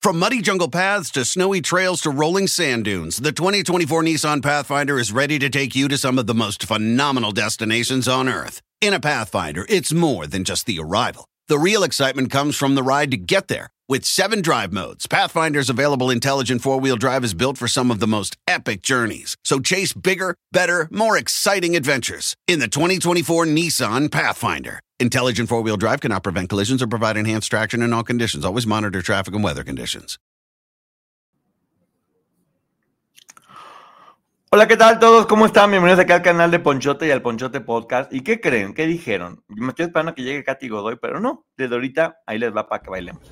From muddy jungle paths to snowy trails to rolling sand dunes, the 2024 Nissan Pathfinder is ready to take you to some of the most phenomenal destinations on Earth. In a Pathfinder, it's more than just the arrival. The real excitement comes from the ride to get there. With seven drive modes, Pathfinder's available intelligent four wheel drive is built for some of the most epic journeys. So chase bigger, better, more exciting adventures in the 2024 Nissan Pathfinder. Intelligent four wheel drive cannot prevent collisions or provide enhanced traction in all conditions. Always monitor traffic and weather conditions. Hola, ¿qué tal todos? ¿Cómo están? Bienvenidos aquí al canal de Ponchote y al Ponchote Podcast. ¿Y qué creen? ¿Qué dijeron? Me estoy esperando que llegue Katy Godoy, pero no. Desde ahorita ahí les va para que bailemos.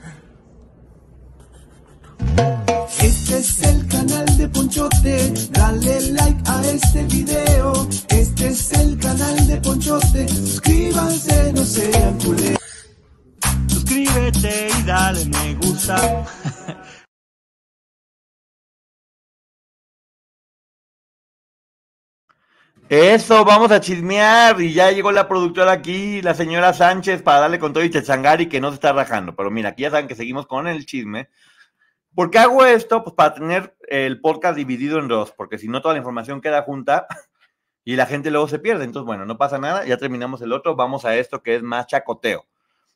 Este es el canal de Ponchote, dale like a este video. Este es el canal de Ponchote, suscríbanse, no sean culeros. Suscríbete y dale me gusta. Eso, vamos a chismear. Y ya llegó la productora aquí, la señora Sánchez, para darle con todo y Chachangari que no se está rajando. Pero mira, aquí ya saben que seguimos con el chisme. ¿Por qué hago esto? Pues para tener el podcast dividido en dos, porque si no toda la información queda junta y la gente luego se pierde. Entonces, bueno, no pasa nada, ya terminamos el otro, vamos a esto que es más chacoteo.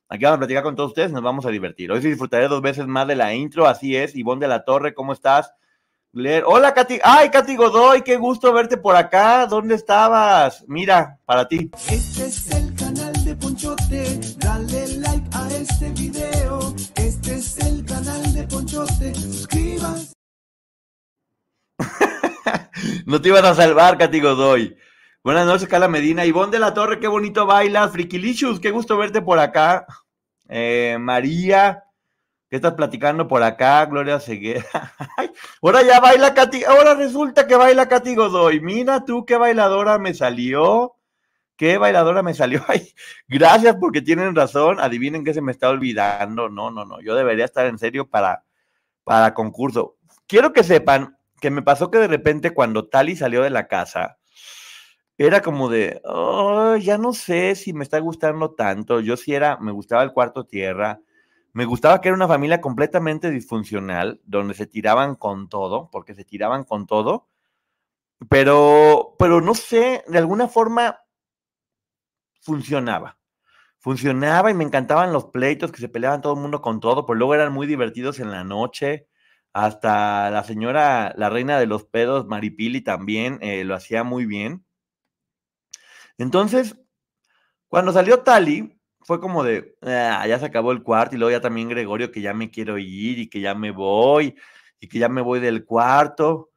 Aquí vamos a platicar con todos ustedes, nos vamos a divertir. Hoy sí disfrutaré dos veces más de la intro, así es. Ivonne de la Torre, ¿cómo estás? Blair. Hola, Katy. Ay, Katy Godoy, qué gusto verte por acá. ¿Dónde estabas? Mira, para ti. Este es el canal de Ponchote, dale like a este video. No te iban a salvar, Katy Godoy. Buenas noches, Carla Medina. Ivonne de la Torre, qué bonito bailas. Frikilicious, qué gusto verte por acá. Eh, María, ¿qué estás platicando por acá? Gloria Ceguera. Ahora ya baila Katy. Ahora resulta que baila Katy Godoy. Mira tú qué bailadora me salió. Qué bailadora me salió. Ay, gracias porque tienen razón. Adivinen qué se me está olvidando. No, no, no. Yo debería estar en serio para, para concurso. Quiero que sepan que me pasó que de repente cuando Tali salió de la casa, era como de, "Oh, ya no sé si me está gustando tanto. Yo sí era, me gustaba el cuarto tierra, me gustaba que era una familia completamente disfuncional, donde se tiraban con todo, porque se tiraban con todo, pero, pero no sé, de alguna forma funcionaba. Funcionaba y me encantaban los pleitos que se peleaban todo el mundo con todo, pero luego eran muy divertidos en la noche. Hasta la señora, la reina de los pedos, Maripili, también eh, lo hacía muy bien. Entonces, cuando salió Tali, fue como de, "Ah, ya se acabó el cuarto, y luego ya también Gregorio, que ya me quiero ir y que ya me voy, y que ya me voy del cuarto.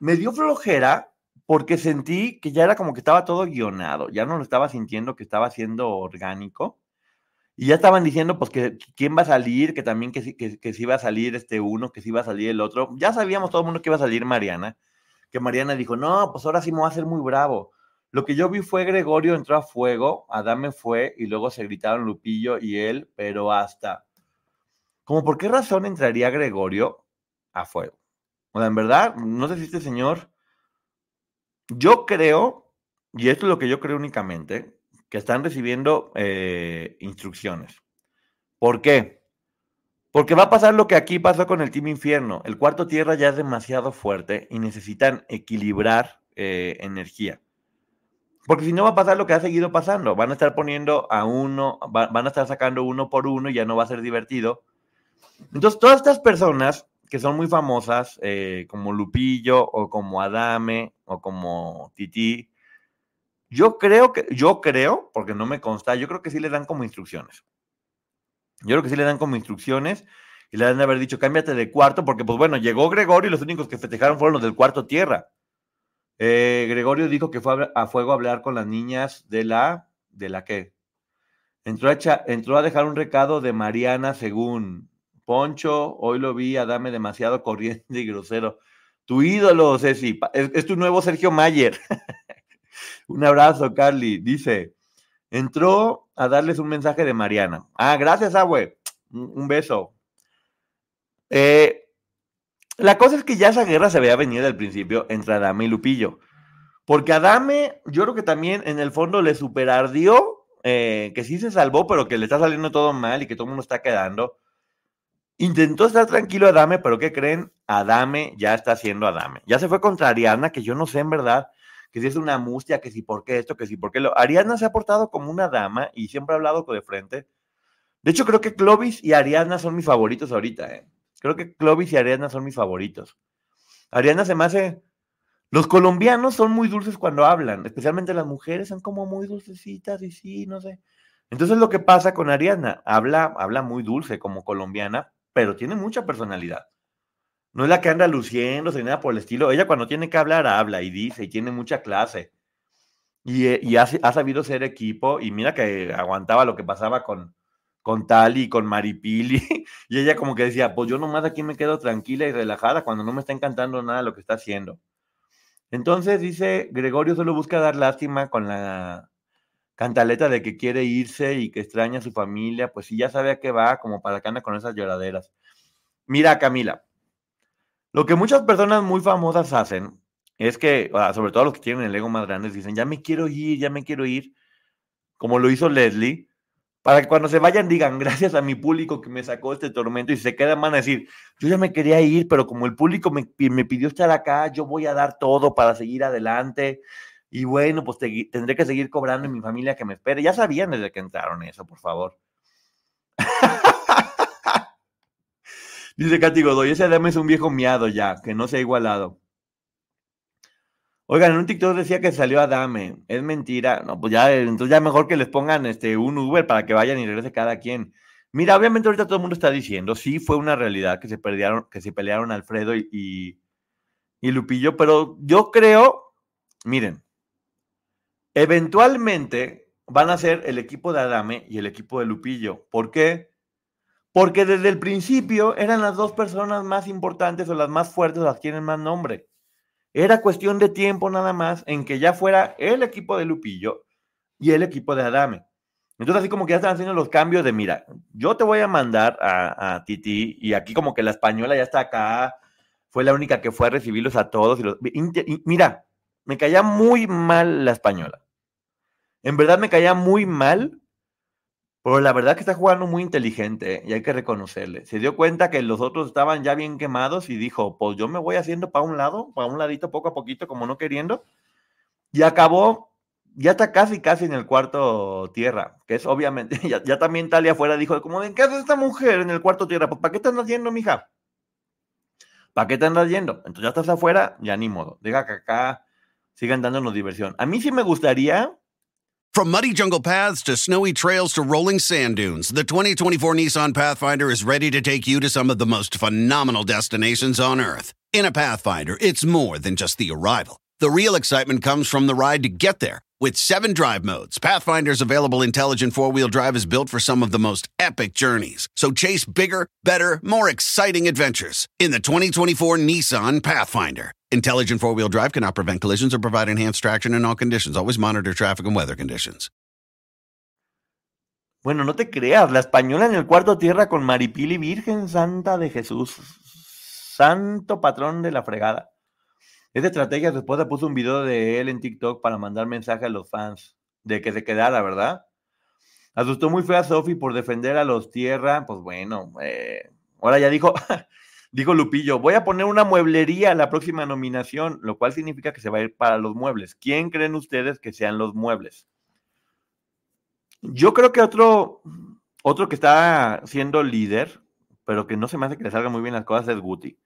Me dio flojera porque sentí que ya era como que estaba todo guionado, ya no lo estaba sintiendo que estaba siendo orgánico. Y ya estaban diciendo, pues, que quién va a salir, que también que, sí- que, que sí iba a salir este uno, que sí iba a salir el otro. Ya sabíamos todo el mundo que iba a salir Mariana, que Mariana dijo, no, pues ahora sí me voy a hacer muy bravo. Lo que yo vi fue Gregorio entró a fuego, Adame fue, y luego se gritaron Lupillo y él, pero hasta, como por qué razón entraría Gregorio a fuego. O sea, en verdad, no sé si este señor, yo creo, y esto es lo que yo creo únicamente, que están recibiendo eh, instrucciones. ¿Por qué? Porque va a pasar lo que aquí pasó con el Team Infierno. El cuarto tierra ya es demasiado fuerte y necesitan equilibrar eh, energía. Porque si no va a pasar lo que ha seguido pasando. Van a estar poniendo a uno, va- van a estar sacando uno por uno y ya no va a ser divertido. Entonces, todas estas personas que son muy famosas, eh, como Lupillo o como Adame o como Titi, yo creo que, yo creo, porque no me consta, yo creo que sí les dan como instrucciones. Yo creo que sí le dan como instrucciones y le han de haber dicho, cámbiate de cuarto, porque pues bueno, llegó Gregorio y los únicos que festejaron fueron los del cuarto tierra. Eh, Gregorio dijo que fue a, fuego a hablar con las niñas de la, ¿de la qué? Entró a, a dejar un recado de Mariana según, Poncho, hoy lo vi a Dame demasiado corriente y grosero. Tu ídolo, Ceci, es tu nuevo Sergio Mayer. un abrazo, Carly. Dice, entró a darles un mensaje de Mariana. Ah, gracias, Abue. Un, beso. Eh, la cosa es que ya esa guerra se veía venir al principio entre Adame y Lupillo. Porque Adame, yo creo que también en el fondo le superardió, eh, que sí se salvó, pero que le está saliendo todo mal y que todo el mundo está quedando. Intentó estar tranquilo Adame, pero ¿qué creen? Adame ya está siendo Adame. Ya se fue contra Ariana, que yo no sé en verdad, que si es una mustia, que si por qué esto, que si por qué lo. Ariana se ha portado como una dama y siempre ha hablado de frente. De hecho, creo que Clovis y Ariana son mis favoritos ahorita, ¿eh? Creo que Clovis y Ariana son mis favoritos. Ariana se me hace. Los colombianos son muy dulces cuando hablan, especialmente las mujeres son como muy dulcecitas y sí, no sé. Entonces lo que pasa con Ariana, habla, habla muy dulce como colombiana, pero tiene mucha personalidad. No es la que anda luciéndose ni nada por el estilo. Ella cuando tiene que hablar, habla y dice y tiene mucha clase. Y, eh, y ha, ha sabido ser equipo y mira que aguantaba lo que pasaba con, con Tali y con Maripili. Y ella como que decía, pues yo nomás aquí me quedo tranquila y relajada cuando no me está encantando nada lo que está haciendo. Entonces dice, Gregorio solo busca dar lástima con la cantaleta de que quiere irse y que extraña a su familia, pues si ya sabe a qué va, como para que anda con esas lloraderas. Mira, Camila, lo que muchas personas muy famosas hacen es que, sobre todo los que tienen el ego más grande, dicen, ya me quiero ir, ya me quiero ir, como lo hizo Leslie, para que cuando se vayan digan, gracias a mi público que me sacó este tormento y se quedan, van a decir, yo ya me quería ir, pero como el público me, me pidió estar acá, yo voy a dar todo para seguir adelante. Y bueno, pues te- tendré que seguir cobrando y mi familia que me espere. Ya sabían desde que entraron eso, por favor. Dice Katy Godoy, ese Adame es un viejo miado ya, que no se ha igualado. Oigan, en un TikTok decía que salió Adame. Es mentira. No, pues ya, eh, entonces ya mejor que les pongan este, un Uber para que vayan y regrese cada quien. Mira, obviamente ahorita todo el mundo está diciendo, sí fue una realidad que se pelearon, que se pelearon Alfredo y, y, y Lupillo, pero yo creo, miren, eventualmente van a ser el equipo de Adame y el equipo de Lupillo. ¿Por qué? Porque desde el principio eran las dos personas más importantes o las más fuertes, las que tienen más nombre. Era cuestión de tiempo nada más en que ya fuera el equipo de Lupillo y el equipo de Adame. Entonces, así como que ya están haciendo los cambios de, mira, yo te voy a mandar a, a Titi y aquí como que la española ya está acá, fue la única que fue a recibirlos a todos. Y los, mira, me caía muy mal la española. En verdad me caía muy mal, pero la verdad que está jugando muy inteligente y hay que reconocerle. Se dio cuenta que los otros estaban ya bien quemados y dijo, pues yo me voy haciendo para un lado, para un ladito poco a poquito, como no queriendo. Y acabó, ya está casi, casi en el cuarto tierra, que es obviamente, ya, ya también Talia afuera dijo, como, ¿en qué hace esta mujer en el cuarto tierra? Pues ¿para qué te andas yendo, mija? ¿Para qué te andas yendo? Entonces ya estás afuera, ya ni modo. Deja que acá sigan dándonos diversión. A mí sí me gustaría From muddy jungle paths to snowy trails to rolling sand dunes, the 2024 Nissan Pathfinder is ready to take you to some of the most phenomenal destinations on Earth. In a Pathfinder, it's more than just the arrival. The real excitement comes from the ride to get there. With seven drive modes, Pathfinder's available intelligent four wheel drive is built for some of the most epic journeys. So chase bigger, better, more exciting adventures in the 2024 Nissan Pathfinder. Intelligent four wheel drive cannot prevent collisions or provide enhanced traction in all conditions. Always monitor traffic and weather conditions. Bueno, no te creas, la española en el cuarto tierra con Maripili, Virgen Santa de Jesús, santo patrón de la fregada. Esa estrategia, su esposa puso un video de él en TikTok para mandar mensaje a los fans de que se quedara, ¿verdad? Asustó muy feo a Sofi por defender a los tierra, pues bueno, eh, ahora ya dijo, dijo Lupillo, voy a poner una mueblería a la próxima nominación, lo cual significa que se va a ir para los muebles. ¿Quién creen ustedes que sean los muebles? Yo creo que otro, otro que está siendo líder, pero que no se me hace que le salgan muy bien las cosas, es Guti.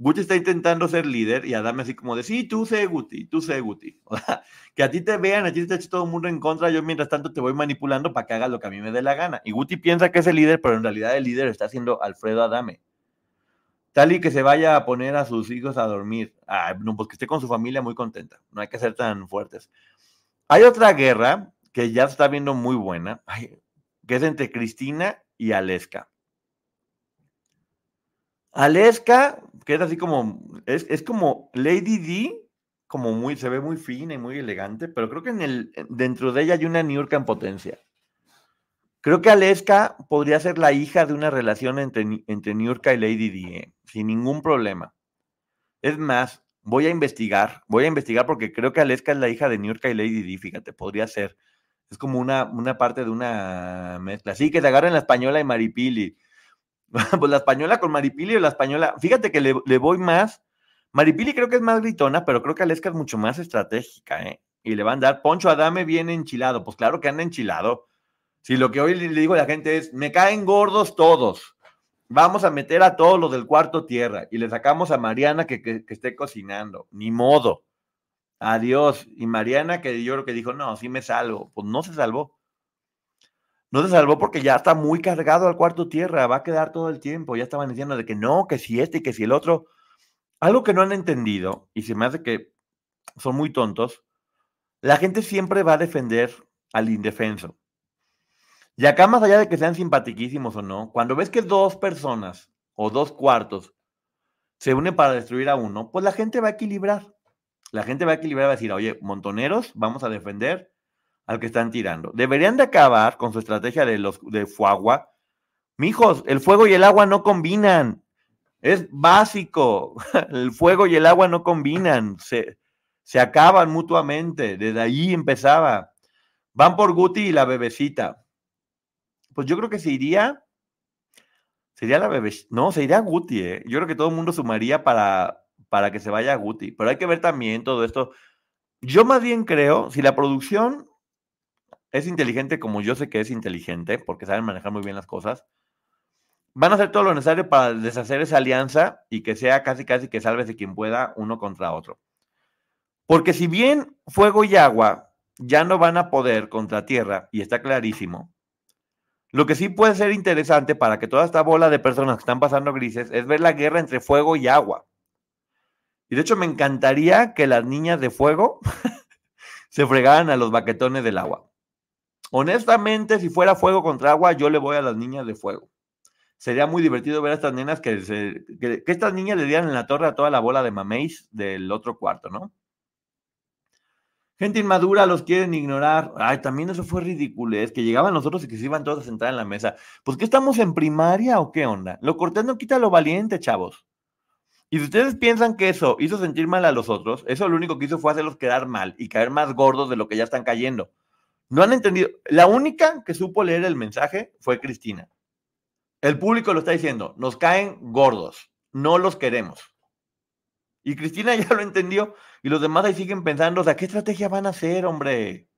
Guti está intentando ser líder y Adame así como de, sí, tú sé Guti, tú sé Guti. O sea, que a ti te vean, a ti te eche todo el mundo en contra, yo mientras tanto te voy manipulando para que hagas lo que a mí me dé la gana. Y Guti piensa que es el líder, pero en realidad el líder está siendo Alfredo Adame. Tal y que se vaya a poner a sus hijos a dormir. No, pues que esté con su familia muy contenta. No hay que ser tan fuertes. Hay otra guerra que ya está viendo muy buena, que es entre Cristina y Aleska. Aleska, que es así como, es, es como Lady D, como muy, se ve muy fina y muy elegante, pero creo que en el, dentro de ella hay una Niurka en potencia. Creo que Aleska podría ser la hija de una relación entre, entre Niurka y Lady D, ¿eh? sin ningún problema. Es más, voy a investigar, voy a investigar porque creo que Aleska es la hija de Niurka y Lady D, fíjate, podría ser. Es como una, una parte de una mezcla. Sí, que se agarren la española y Maripili. pues la española con Maripili o la española. Fíjate que le, le voy más. Maripili creo que es más gritona, pero creo que Aleska es mucho más estratégica, ¿eh? Y le van a dar Poncho Adame bien enchilado. Pues claro que anda enchilado. Si lo que hoy le digo a la gente es, me caen gordos todos. Vamos a meter a todos los del cuarto tierra y le sacamos a Mariana que, que- esté cocinando. Ni modo. Adiós. Y Mariana que yo creo que dijo, no, sí me salvo. Pues no se salvó. No se salvó porque ya está muy cargado al cuarto tierra, va a quedar todo el tiempo. Ya estaban diciendo de que no, que si este y que si el otro. Algo que no han entendido, y se me hace que son muy tontos, la gente siempre va a defender al indefenso. Y acá, más allá de que sean simpatiquísimos o no, cuando ves que dos personas o dos cuartos se unen para destruir a uno, pues la gente va a equilibrar. La gente va a equilibrar va a decir, oye, montoneros, vamos a defender al que están tirando. Deberían de acabar con su estrategia de los de fuagua. Mijos, el fuego y el agua no combinan. Es básico. El fuego y el agua no combinan. Se, se acaban mutuamente. Desde ahí empezaba. Van por Guti y la bebecita. Pues yo creo que se iría. Sería la bebecita. No, se iría Guti, ¿eh? Yo creo que todo el mundo sumaría para, para que se vaya Guti. Pero hay que ver también todo esto. Yo más bien creo, si la producción es inteligente como yo sé que es inteligente, porque saben manejar muy bien las cosas, van a hacer todo lo necesario para deshacer esa alianza y que sea casi casi que sálvese quien pueda uno contra otro. Porque si bien fuego y agua ya no van a poder contra tierra, y está clarísimo, lo que sí puede ser interesante para que toda esta bola de personas que están pasando grises es ver la guerra entre fuego y agua. Y de hecho me encantaría que las niñas de fuego se fregaran a los baquetones del agua. Honestamente, si fuera fuego contra agua, yo le voy a las niñas de fuego. Sería muy divertido ver a estas nenas que, se- que, estas niñas le dieran en la torre a toda la bola de mameis del otro cuarto, ¿no? Gente inmadura los quieren ignorar. Ay, también eso fue ridículo, es que llegaban nosotros y que se iban todos a sentar en la mesa. Pues, ¿qué estamos en primaria o qué onda? Lo cortés no quita lo valiente, chavos. Y si ustedes piensan que eso hizo sentir mal a los otros, eso lo único que hizo fue hacerlos quedar mal y caer más gordos de lo que ya están cayendo. No han entendido. La única que supo leer el mensaje fue Cristina. El público lo está diciendo, nos caen gordos, no los queremos. Y Cristina ya lo entendió y los demás ahí siguen pensando, o sea, ¿qué estrategia van a hacer, hombre?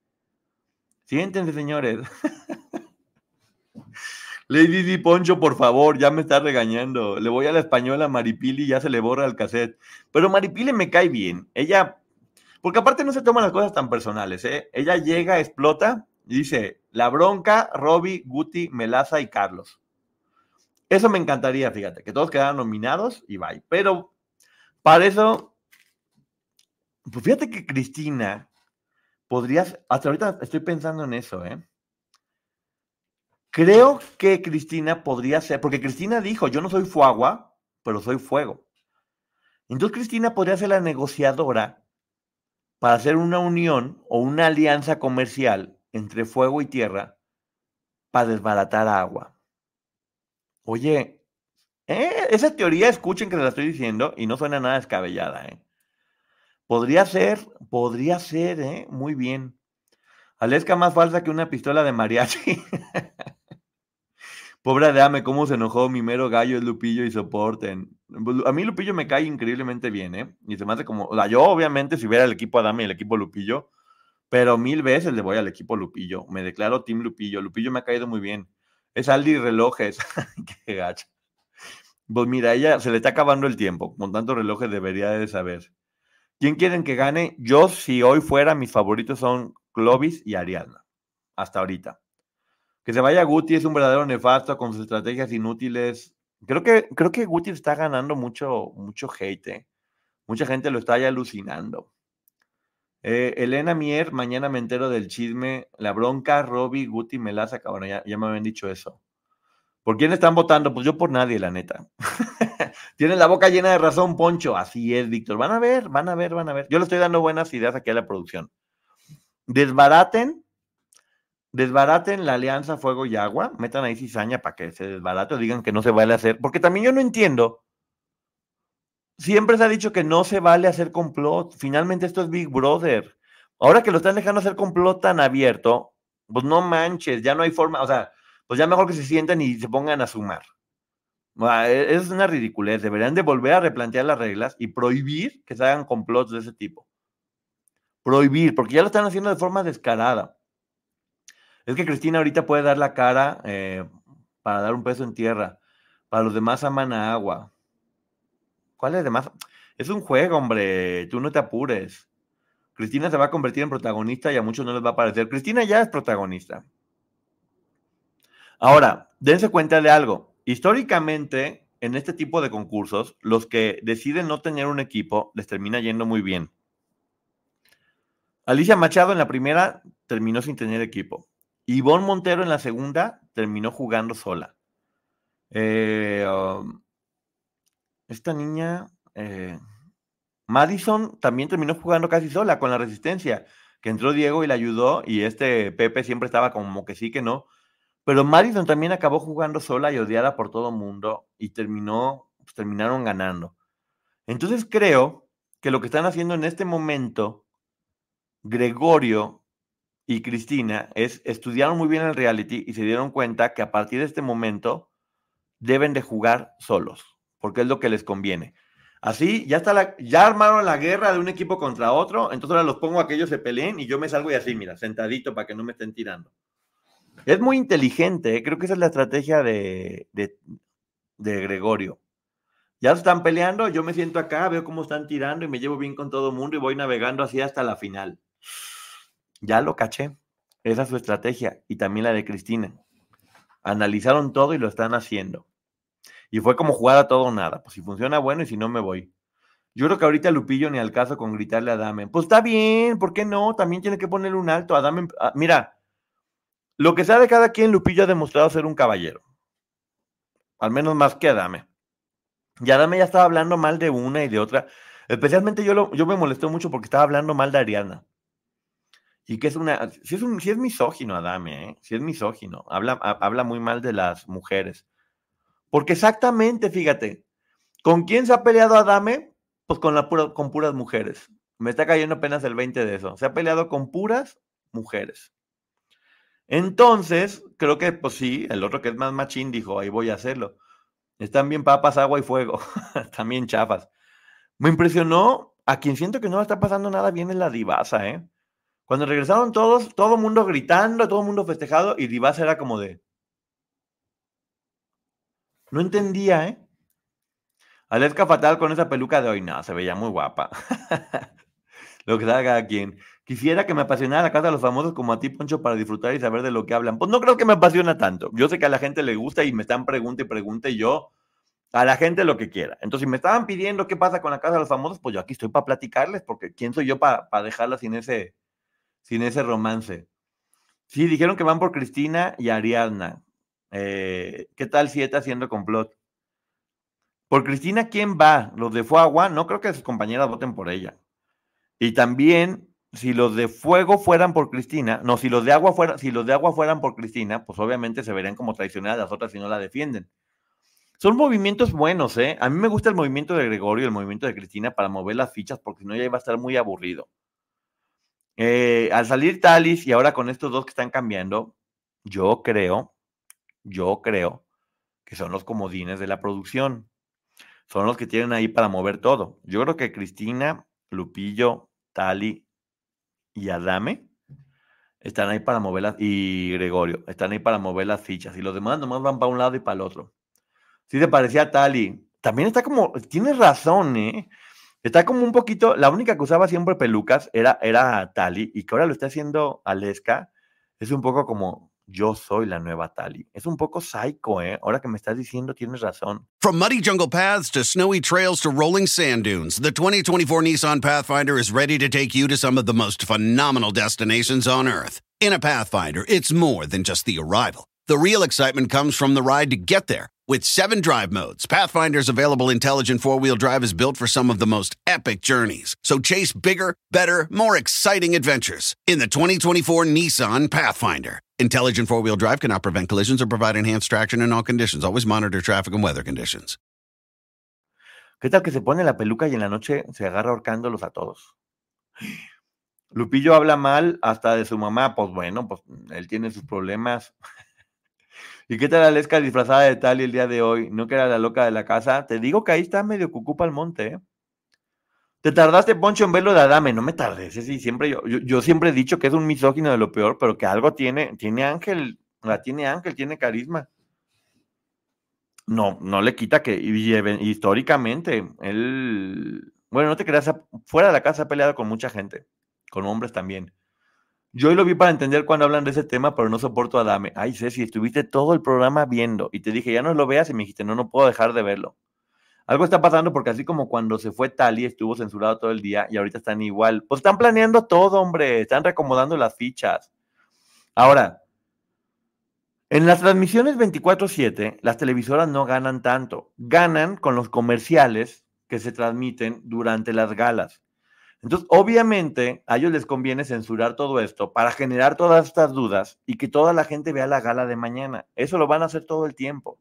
Siéntense, señores. Lady Di Poncho, por favor, ya me está regañando. Le voy a la española Maripili y ya se le borra el cassette. Pero Maripili me cae bien. Ella, porque aparte no se toman las cosas tan personales, ¿eh? Ella llega, explota y dice, la bronca, Robbie, Guti, Melaza y Carlos. Eso me encantaría, fíjate, que todos quedaran nominados y bye. Pero para eso, pues fíjate que Cristina podrías, hasta ahorita estoy pensando en eso, ¿eh? Creo que Cristina podría ser, porque Cristina dijo, yo no soy fuagua, pero soy fuego. Entonces Cristina podría ser la negociadora para hacer una unión o una alianza comercial entre fuego y tierra para desbaratar agua. Oye, ¿eh? esa teoría escuchen que se la estoy diciendo y no suena nada descabellada. ¿eh? Podría ser, podría ser, ¿eh? muy bien. Aleska más falsa que una pistola de mariachi. Pobre Adame, cómo se enojó mi mero gallo es Lupillo y soporten. Pues, A mí Lupillo me cae increíblemente bien, ¿eh? Y se me como, yo obviamente si hubiera el equipo Adame y el equipo Lupillo, pero mil veces le voy al equipo Lupillo. Me declaro Team Lupillo. Lupillo me ha caído muy bien. Es Aldi Relojes. Qué gacha. Pues mira, ella se le está acabando el tiempo. Con tantos relojes debería de saber. ¿Quién quieren que gane? Yo, si hoy fuera, mis favoritos son Clovis y Ariadna. Hasta ahorita. Que se vaya Guti es un verdadero nefasto con sus estrategias inútiles. Creo que, creo que Guti está ganando mucho, mucho hate. ¿eh? Mucha gente lo está ya alucinando. Eh, Elena Mier, mañana me entero del chisme. La bronca, Robbie, Guti, Melaza, cabrón, ya, ya me habían dicho eso. ¿Por quién están votando? Pues yo por nadie, la neta. Tienes la boca llena de razón, Poncho. Así es, Víctor. Van a ver, van a ver, van a ver. Yo le estoy dando buenas ideas aquí a la producción. Desbaraten, desbaraten la alianza Fuego y Agua. Metan ahí cizaña para que se desbarate o digan que no se vale hacer. Porque también yo no entiendo. Siempre se ha dicho que no se vale hacer complot. Finalmente esto es Big Brother. Ahora que lo están dejando hacer complot tan abierto, pues no manches, ya no hay forma. O sea, pues ya mejor que se sienten y se pongan a sumar. E, Es una ridiculez. Deberían de volver a replantear las reglas y prohibir que se hagan complots de ese tipo. Prohibir, porque ya lo están haciendo de forma descarada. Es que Cristina ahorita puede dar la cara eh, para dar un peso en tierra. Para los demás aman agua. ¿Cuál es demás? Es un juego, hombre. Tú no te apures. Cristina se va a convertir en protagonista y a muchos no les va a parecer. Cristina ya es protagonista. Ahora, dense cuenta de algo. Históricamente, en este tipo de concursos, los que deciden no tener un equipo les termina yendo muy bien. Alicia Machado en la primera terminó sin tener equipo. Ivonne Montero en la segunda terminó jugando sola. Eh, um, esta niña, eh, Madison también terminó jugando casi sola con la resistencia, que entró Diego y la ayudó y este Pepe siempre estaba como que sí, que no. Pero Madison también acabó jugando sola y odiada por todo el mundo y terminó, pues, terminaron ganando. Entonces creo que lo que están haciendo en este momento, Gregorio y Cristina, es estudiaron muy bien el reality y se dieron cuenta que a partir de este momento deben de jugar solos, porque es lo que les conviene. Así, ya está ya armaron la guerra de un equipo contra otro, entonces ahora los pongo a que ellos se peleen y yo me salgo y así, mira, sentadito para que no me estén tirando. Es muy inteligente, ¿eh? creo que esa es la estrategia de, de, de Gregorio. Ya están peleando, yo me siento acá, veo cómo están tirando y me llevo bien con todo el mundo y voy navegando así hasta la final. Ya lo caché. Esa es su estrategia y también la de Cristina. Analizaron todo y lo están haciendo. Y fue como jugar a todo o nada. Pues si funciona, bueno, y si no, me voy. Yo creo que ahorita Lupillo ni al caso con gritarle a Dame. Pues está bien, ¿por qué no? También tiene que ponerle un alto a Dame. a- mira, lo que sea de cada quien, Lupillo ha demostrado ser un caballero. Al menos más que Adame. Y Adame ya estaba hablando mal de una y de otra. Especialmente yo, yo me molestó mucho porque estaba hablando mal de Ariana. Y que es una. Si es, un, sí es misógino, Adame, ¿eh? Si es misógino. Habla, ha- habla muy mal de las mujeres. Porque exactamente, fíjate, ¿con quién se ha peleado Adame? Pues con, la con puras mujeres. Me está cayendo apenas el 20 de eso. Se ha peleado con puras mujeres. Entonces, creo que, pues sí, el otro que es más machín dijo, ahí voy a hacerlo. Están bien papas, agua y fuego. Bien chafas. Me impresionó a quien siento que no está pasando nada bien en la divasa, ¿eh? Cuando regresaron todos, todo el mundo gritando, todo el mundo festejado, y divasa era como de. No entendía, ¿eh? Aleska Fatal con esa peluca de hoy, no, se veía muy guapa. lo que sabe cada quien. Quisiera que me apasionara la casa de los famosos como a ti, Poncho, para disfrutar y saber de lo que hablan. Pues no creo que me apasiona tanto. Yo sé que a la gente le gusta y me están pregunte y pregunte y yo a la gente lo que quiera. Entonces, si me estaban pidiendo qué pasa con la casa de los famosos, pues yo aquí estoy para platicarles, porque ¿quién soy yo para dejarla sin ese, sin ese romance? Sí, dijeron que van por Cristina y Ariadna. Eh, ¿Qué tal si está haciendo complot? Por Cristina, ¿quién va? ¿Los de Fuagua? No creo que sus compañeras voten por ella. Y también, si los de fuego fueran por Cristina, no, si los de agua fueran, si los de agua fueran por Cristina, pues obviamente se verían como traicionadas las otras si no la defienden. Son movimientos buenos, ¿eh? A mí me gusta el movimiento de Gregorio el movimiento de Cristina para mover las fichas, porque si no ya iba a estar muy aburrido. Eh, al salir Talis y ahora con estos dos que están cambiando, yo creo, yo creo que son los comodines de la producción. Son los que tienen ahí para mover todo. Yo creo que Cristina, Lupillo, Tali y Adame están ahí para mover las, y Gregorio, están ahí para mover las fichas. Y los demás nomás van para un lado y para el otro. Sí te parecía Tali. También está como, tienes razón, ¿eh? Está como un poquito, la única que usaba siempre pelucas era, era Tali y que ahora lo está haciendo Aleska. Es un poco como, yo soy la nueva Tali. Es un poco psycho, ¿eh? Ahora que me estás diciendo, tienes razón. From muddy jungle paths to snowy trails to rolling sand dunes, the 2024 Nissan Pathfinder is ready to take you to some of the most phenomenal destinations on Earth. In a Pathfinder, it's more than just the arrival, The real excitement comes from the ride to get there. With seven drive modes, Pathfinder's available intelligent four wheel drive is built for some of the most epic journeys. So chase bigger, better, more exciting adventures in the 2024 Nissan Pathfinder. Intelligent four wheel drive cannot prevent collisions or provide enhanced traction in all conditions. Always monitor traffic and weather conditions. ¿Qué tal que se pone la peluca y en la noche se agarra ahorcándolos a todos? Lupillo habla mal hasta de su mamá. Pues bueno, pues él tiene sus problemas. ¿Y qué tal Aleska disfrazada de tal y el día de hoy? ¿No que era la loca de la casa? Te digo que ahí está medio cucupa al monte, ¿eh? Te tardaste, Poncho, en verlo de Adame. No me tardes. Sí, siempre yo, yo, siempre he dicho que es un misógino de lo peor, pero que algo tiene. Tiene ángel. La tiene ángel, tiene carisma. No, no le quita que históricamente él. Bueno, no te creas, fuera de la casa ha peleado con mucha gente, con hombres también. Yo lo vi para entender cuando hablan de ese tema, pero no soporto a Dame. Ay, Ceci, estuviste todo el programa viendo y te dije, ya no lo veas y me dijiste, no, no puedo dejar de verlo. Algo está pasando porque así como cuando se fue Tali estuvo censurado todo el día y ahorita están igual. Pues están planeando todo, hombre, están reacomodando las fichas. Ahora, en las transmisiones 24/7, las televisoras no ganan tanto, ganan con los comerciales que se transmiten durante las galas. Entonces, obviamente, a ellos les conviene censurar todo esto para generar todas estas dudas y que toda la gente vea la gala de mañana. Eso lo van a hacer todo el tiempo.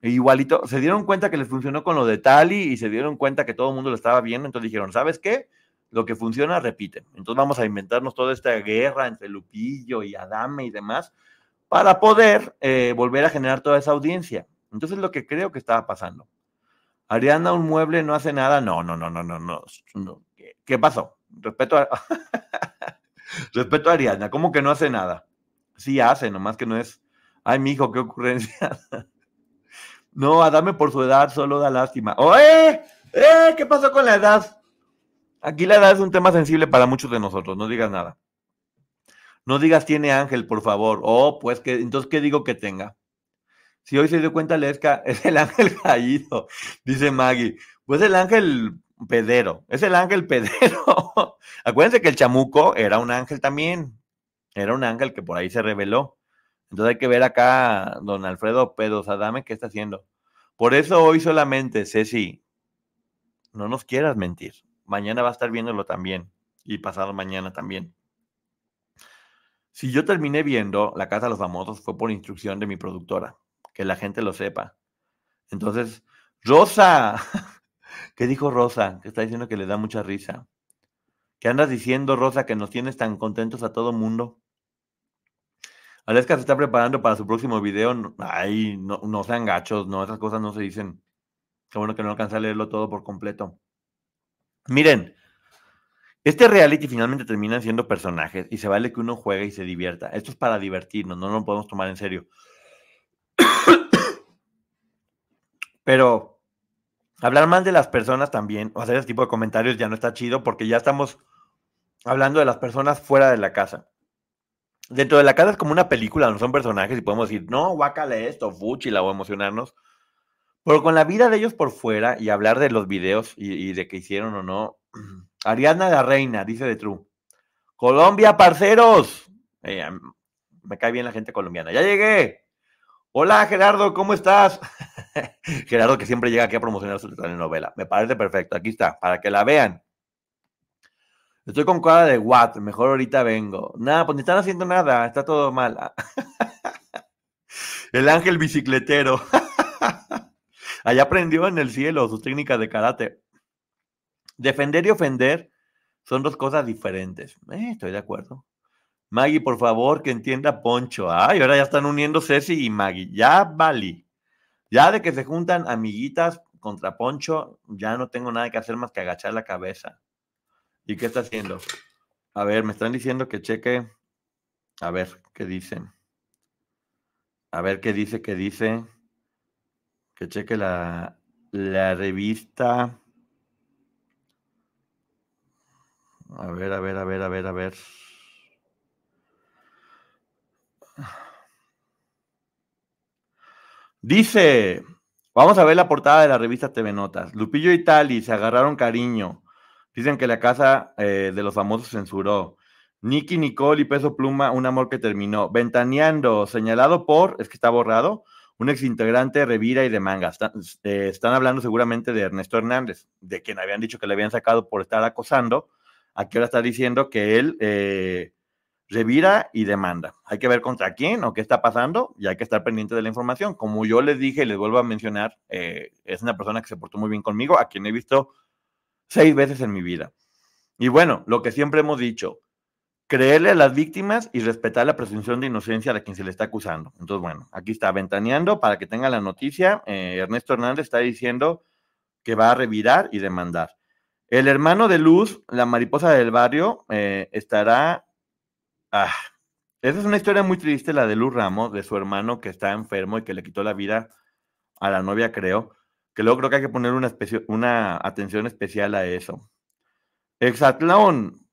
E igualito, se dieron cuenta que les funcionó con lo de Tali y se dieron cuenta que todo el mundo lo estaba viendo, entonces dijeron, ¿sabes qué? Lo que funciona, repite. Entonces vamos a inventarnos toda esta guerra entre Lupillo y Adame y demás para poder eh, volver a generar toda esa audiencia. Entonces lo que creo que estaba pasando. Ariana, un mueble no hace nada. No, no, no, no, no, no. no. ¿Qué pasó? Respeto a, respeto a Ariadna, ¿cómo que no hace nada? Sí hace, nomás que no es, ay, mi hijo, qué ocurrencia. no, Adame por su edad solo da lástima. ¡Oye! ¡Eh! ¿Qué pasó con la edad? Aquí la edad es un tema sensible para muchos de nosotros, no digas nada. No digas tiene ángel, por favor. Oh, pues que entonces, ¿qué digo que tenga? Si hoy se dio cuenta Lesca, es el ángel caído, dice Maggie. Pues el ángel pedero, es el ángel pedero. Acuérdense que el chamuco era un ángel también, era un ángel que por ahí se reveló. Entonces hay que ver acá, don Alfredo Pedo Sadame, qué está haciendo. Por eso hoy solamente, Ceci, no nos quieras mentir. Mañana va a estar viéndolo también y pasado mañana también. Si yo terminé viendo La Casa de los Famosos fue por instrucción de mi productora, que la gente lo sepa. Entonces, Rosa, ¿Qué dijo Rosa? Que está diciendo que le da mucha risa. ¿Qué andas diciendo, Rosa, que nos tienes tan contentos a todo mundo? Aleska se está preparando para su próximo video. Ay, no, no sean gachos, no, esas cosas no se dicen. Qué bueno que no alcanza a leerlo todo por completo. Miren, este reality finalmente termina siendo personajes y se vale que uno juegue y se divierta. Esto es para divertirnos, no lo podemos tomar en serio. Pero hablar mal de las personas también, o hacer ese tipo de comentarios ya no está chido porque ya estamos hablando de las personas fuera de la casa. Dentro de la casa es como una película, no son personajes y podemos decir, no, guácale esto, fúchila o emocionarnos. Pero con la vida de ellos por fuera y hablar de los videos y, de qué hicieron o no. Ariadna la Reina, dice de True. Colombia, parceros. Eh, me cae bien la gente colombiana. Ya llegué. Hola Gerardo, ¿cómo estás? Gerardo que siempre llega aquí a promocionar su telenovela. Me parece perfecto. Aquí está, para que la vean. Estoy con cara de what, mejor ahorita vengo. Nada, pues ni están haciendo nada, está todo mal. El ángel bicicletero. Allá aprendió en el cielo sus técnicas de karate. Defender y ofender son dos cosas diferentes. Eh, estoy de acuerdo. Maggie, por favor, que entienda Poncho. Ay, ahora ya están uniendo Ceci y Maggie. Ya vale. Ya de que se juntan amiguitas contra Poncho, ya no tengo nada que hacer más que agachar la cabeza. ¿Y qué está haciendo? A ver, me están diciendo que cheque. A ver, ¿qué dicen? A ver qué dice, qué dice. Que cheque la, la revista. A ver, a ver, a ver, a ver, a ver. Dice, vamos a ver la portada de la revista TV Notas. Lupillo y Tali se agarraron cariño. Dicen que la casa eh, de los famosos censuró. Nicky, Nicole y Peso Pluma, un amor que terminó. Ventaneando, señalado por, es que está borrado, un exintegrante de Revira y de Manga. Están, eh, están hablando seguramente de Ernesto Hernández, de quien habían dicho que le habían sacado por estar acosando. Aquí ahora está diciendo que él eh, revira y demanda. Hay que ver contra quién o qué está pasando y hay que estar pendiente de la información. Como yo les dije y les vuelvo a mencionar, eh, es una persona que se portó muy bien conmigo, a quien he visto seis veces en mi vida. Y bueno, lo que siempre hemos dicho, creerle a las víctimas y respetar la presunción de inocencia de quien se le está acusando. Entonces, bueno, aquí está ventaneando para que tenga la noticia. Eh, Ernesto Hernández está diciendo que va a revirar y demandar. El hermano de Luz, la mariposa del barrio, eh, estará... Ah, esa es una historia muy triste, la de Luz Ramos, de su hermano que está enfermo y que le quitó la vida a la novia, creo. Que luego creo que hay que poner una, atención especial a eso. Exatlón,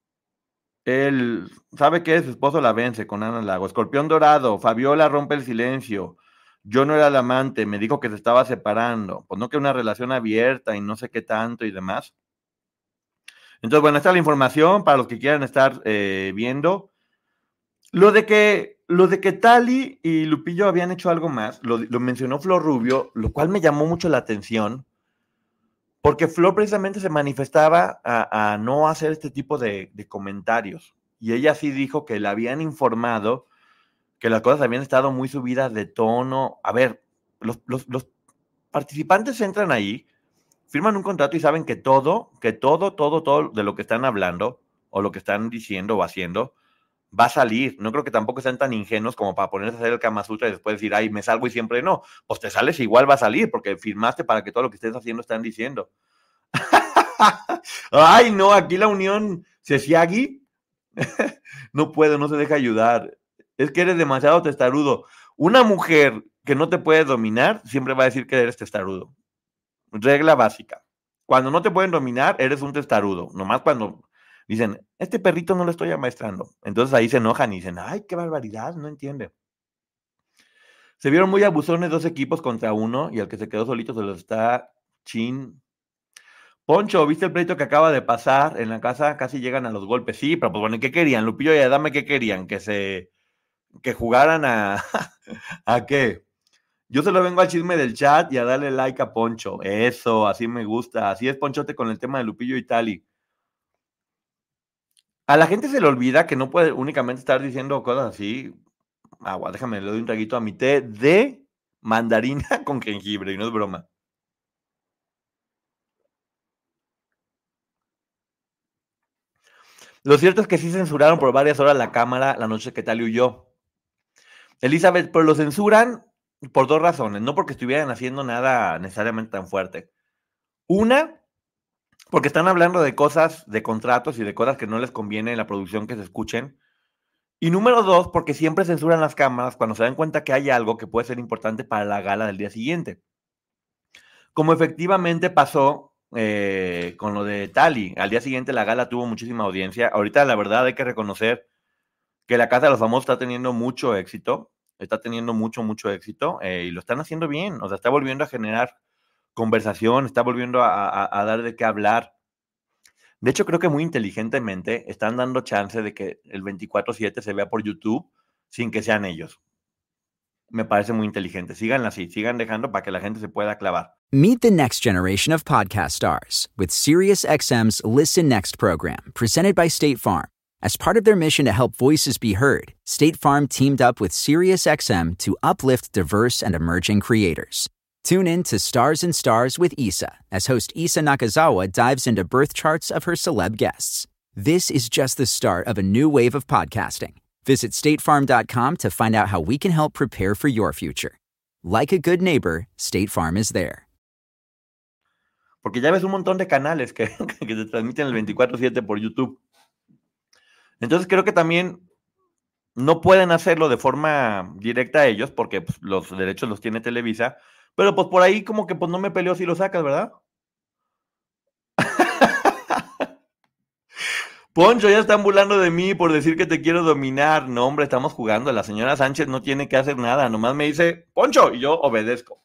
él sabe que su esposo la vence con Ana Lago. Escorpión Dorado, Fabiola rompe el silencio. Yo no era el amante, me dijo que se estaba separando. Pues no que una relación abierta y no sé qué tanto y demás. Entonces, bueno, esta es la información para los que quieran estar eh, viendo. Lo de que lo de que Tali y Lupillo habían hecho algo más, lo, mencionó Flor Rubio, lo cual me llamó mucho la atención, porque Flor precisamente se manifestaba a, no hacer este tipo de, comentarios. Y ella sí dijo que le habían informado que las cosas habían estado muy subidas de tono. A ver, los, participantes entran ahí, firman un contrato y saben que todo, que todo, todo, todo de lo que están hablando o lo que están diciendo o haciendo va a salir. No creo que tampoco sean tan ingenuos como para ponerse a hacer el Kama Sutra y después decir, ay, me salgo y siempre no. Pues te sales igual va a salir porque firmaste para que todo lo que estés haciendo están diciendo. ay, no, aquí la unión Cesiagui no puede, no se deja ayudar. Es que eres demasiado testarudo. Una mujer que no te puede dominar siempre va a decir que eres testarudo. Regla básica. Cuando no te pueden dominar, eres un testarudo. Nomás cuando dicen, este perrito no lo estoy amaestrando. Entonces ahí se enojan y dicen, ay, qué barbaridad, no entiende. Se vieron muy abusones dos equipos contra uno y el que se quedó solito se los está chin. Poncho, ¿viste el pleito que acaba de pasar en la casa? Casi llegan a los golpes. Sí, pero pues bueno, ¿qué querían? Lupillo y Adame, ¿qué querían? Que se, que jugaran a, ¿a qué? Yo se lo vengo al chisme del chat y a darle like a Poncho. Eso, así me gusta. Así es Ponchote con el tema de Lupillo y Tali. A la gente se le olvida que no puede únicamente estar diciendo cosas así. Agua, déjame, le doy un traguito a mi té de mandarina con jengibre, y no es broma. Lo cierto es que sí censuraron por varias horas la cámara la noche que Tali huyó. Elizabeth, pero lo censuran por dos razones. No porque estuvieran haciendo nada necesariamente tan fuerte. Una, porque están hablando de cosas, de contratos y de cosas que no les conviene en la producción que se escuchen. Y número dos, porque siempre censuran las cámaras cuando se dan cuenta que hay algo que puede ser importante para la gala del día siguiente. Como efectivamente pasó eh, con lo de Tali. Al día siguiente la gala tuvo muchísima audiencia. Ahorita la verdad hay que reconocer que la Casa de los Famosos está teniendo mucho éxito. Está teniendo mucho, mucho éxito eh, y lo están haciendo bien. O sea, está volviendo a generar conversación, está volviendo a, dar de qué hablar. De hecho, creo que muy inteligentemente están dando chance de que el 24-7 se vea por YouTube sin que sean ellos. Me parece muy inteligente. Sigan así, sigan dejando para que la gente se pueda clavar. Meet the next generation of podcast stars with SiriusXM's Listen Next program, presented by State Farm. As part of their mission to help voices be heard, State Farm teamed up with SiriusXM to uplift diverse and emerging creators. Tune in to Stars and Stars with Isa as host Isa Nakazawa dives into birth charts of her celeb guests. This is just the start of a new wave of podcasting. Visit statefarm.com to find out how we can help prepare for your future. Like a good neighbor, State Farm is there. Porque ya ves un montón de canales que, que se transmiten el 24-7 por YouTube. Entonces creo que también no pueden hacerlo de forma directa a ellos porque pues, los derechos los tiene Televisa Pero pues por ahí como que pues no me peleó si lo sacas, ¿verdad? Poncho, ya están burlando de mí por decir que te quiero dominar. No, hombre, estamos jugando. La señora Sánchez no tiene que hacer nada. Nomás me dice, Poncho, y yo obedezco.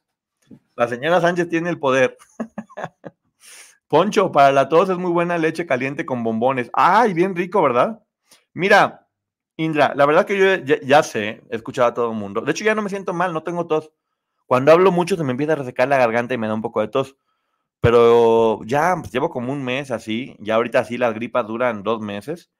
La señora Sánchez tiene el poder. Poncho, para la tos es muy buena leche caliente con bombones. Ay, bien rico, ¿verdad? Mira, Indra, la verdad que yo ya, sé, he escuchado a todo el mundo. De hecho, ya no me siento mal, no tengo tos. Cuando hablo mucho se me empieza a resecar la garganta y me da un poco de tos. Pero ya pues, llevo como un mes así. Ya ahorita sí las gripas duran dos meses.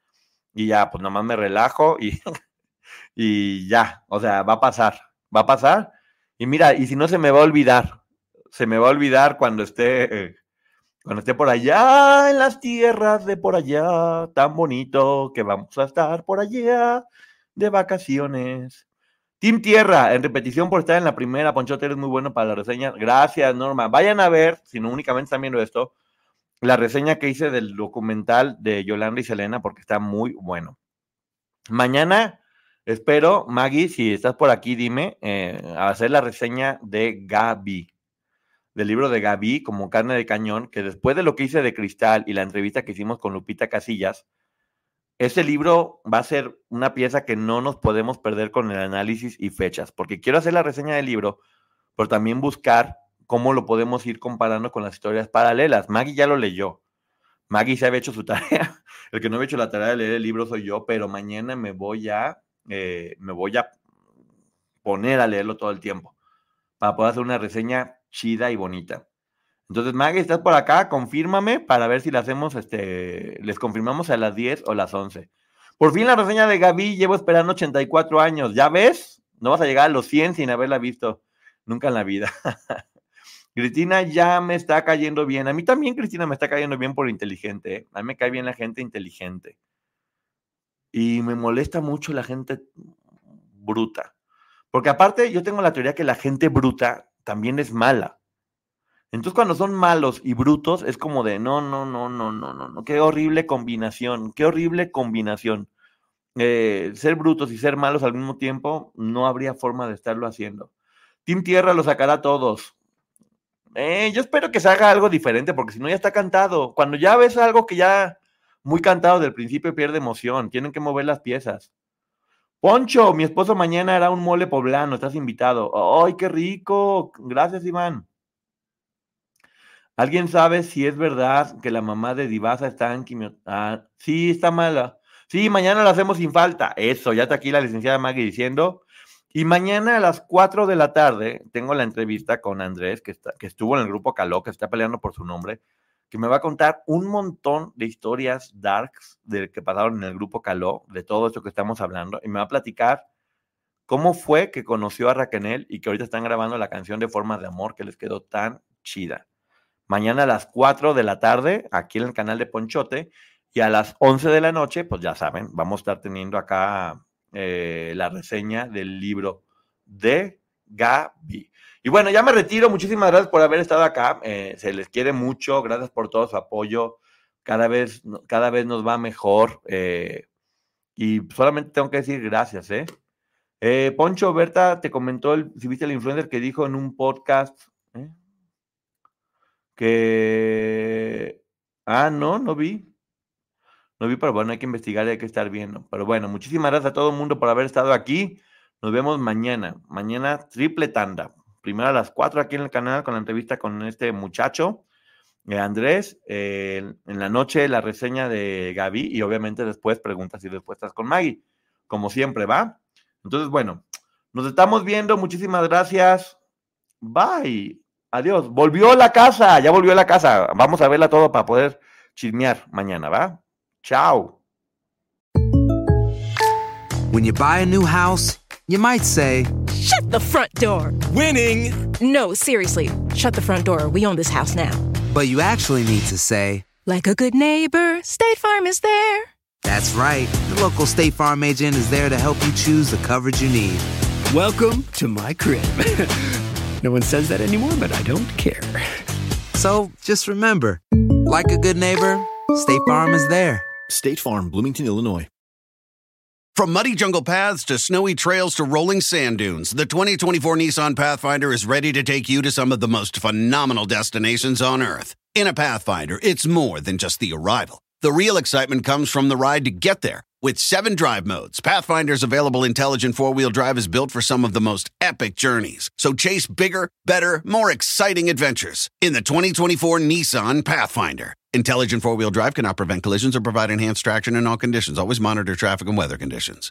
Y ya, pues nomás me relajo y, y ya. O sea, va a pasar. Va a pasar. Y mira, y si no se me va a olvidar. Se me va a olvidar cuando esté. eh, cuando esté por allá en las tierras de por allá, tan bonito que vamos a estar por allá de vacaciones. Team Tierra, en repetición por estar en la primera, Ponchote, eres muy bueno para la reseña. Gracias, Norma. Vayan a ver, si no únicamente están viendo esto, la reseña que hice del documental de Yolanda y Selena, porque está muy bueno. Mañana, espero, Maggie, si estás por aquí, dime, eh, hacer la reseña de Gaby del libro de Gaby como carne de cañón, que después de lo que hice de Cristal y la entrevista que hicimos con Lupita Casillas, ese libro va a ser una pieza que no nos podemos perder con el análisis y fechas, porque quiero hacer la reseña del libro, pero también buscar cómo lo podemos ir comparando con las historias paralelas. Maggie ya lo leyó. Maggie se había hecho su tarea. El que no había hecho la tarea de leer el libro soy yo, pero mañana me voy a, eh, me voy a poner a leerlo todo el tiempo para poder hacer una reseña chida y bonita. Entonces, Maggie, estás por acá, confírmame para ver si la hacemos, este, les confirmamos a las 10 o las 11. Por fin la reseña de Gaby, llevo esperando 84 años, ¿ya ves? No vas a llegar a los 100 sin haberla visto nunca en la vida. Cristina ya me está cayendo bien. A mí también Cristina me está cayendo bien por inteligente. ¿eh? A mí me cae bien la gente inteligente. Y me molesta mucho la gente bruta. Porque aparte yo tengo la teoría que la gente bruta también es mala. Entonces cuando son malos y brutos es como de no, no, no, no, no, no, no, qué horrible combinación, qué horrible combinación. Eh, ser brutos y ser malos al mismo tiempo no habría forma de estarlo haciendo. Team Tierra lo sacará a todos. Eh, yo espero que se haga algo diferente porque si no ya está cantado. Cuando ya ves algo que ya muy cantado del principio pierde emoción, tienen que mover las piezas. Poncho, mi esposo mañana hará un mole poblano, estás invitado. ¡Ay, qué rico! Gracias, Iván. ¿Alguien sabe si es verdad que la mamá de Divasa está en quimio? Ah, sí, está mala. Sí, mañana la hacemos sin falta. Eso, ya está aquí la licenciada Maggie diciendo. Y mañana a las 4 de la tarde tengo la entrevista con Andrés, que, está, que estuvo en el grupo Caló, que está peleando por su nombre, que me va a contar un montón de historias darks de que pasaron en el grupo Caló, de todo esto que estamos hablando, y me va a platicar cómo fue que conoció a Raquel y que ahorita están grabando la canción de Formas de Amor que les quedó tan chida. Mañana a las 4 de la tarde, aquí en el canal de Ponchote, y a las 11 de la noche, pues ya saben, vamos a estar teniendo acá eh, la reseña del libro de Gaby. Y bueno, ya me retiro. Muchísimas gracias por haber estado acá. Eh, se les quiere mucho. Gracias por todo su apoyo. Cada vez, cada vez nos va mejor. eh, y solamente tengo que decir gracias, ¿eh? Poncho Berta te comentó, el, si viste el influencer que dijo en un podcast. Que... Ah, no, no vi. No vi, pero bueno, hay que investigar hay que estar viendo. Pero bueno, muchísimas gracias a todo el mundo por haber estado aquí. Nos vemos mañana. Mañana triple tanda. Primero a las 4 aquí en el canal con la entrevista con este muchacho, eh, Andrés. Eh, en la noche la reseña de Gaby y obviamente después preguntas y respuestas con Maggie. Como siempre, ¿va? Entonces, bueno, nos estamos viendo. Muchísimas gracias. Bye. Adiós. Volvió a la casa. Ya volvió a la casa. Vamos a verla todo para poder chismear mañana, ¿va? Chao. When you buy a new house, you might say, Shut the front door! Winning! No, seriously. Shut the front door. We own this house now. but you actually need to say, Like a good neighbor, State Farm is there. that's right. The local State Farm agent is there to help you choose the coverage you need. Welcome to my crib. no one says that anymore, but I don't care. So just remember, like a good neighbor, State Farm is there. State Farm, Bloomington, Illinois. From muddy jungle paths to snowy trails to rolling sand dunes, the 2024 Nissan Pathfinder is ready to take you to some of the most phenomenal destinations on Earth. In a Pathfinder, it's more than just the arrival. The real excitement comes from the ride to get there. With seven drive modes, Pathfinder's available intelligent four wheel drive is built for some of the most epic journeys. So chase bigger, better, more exciting adventures in the 2024 Nissan Pathfinder. Intelligent four wheel drive cannot prevent collisions or provide enhanced traction in all conditions. Always monitor traffic and weather conditions.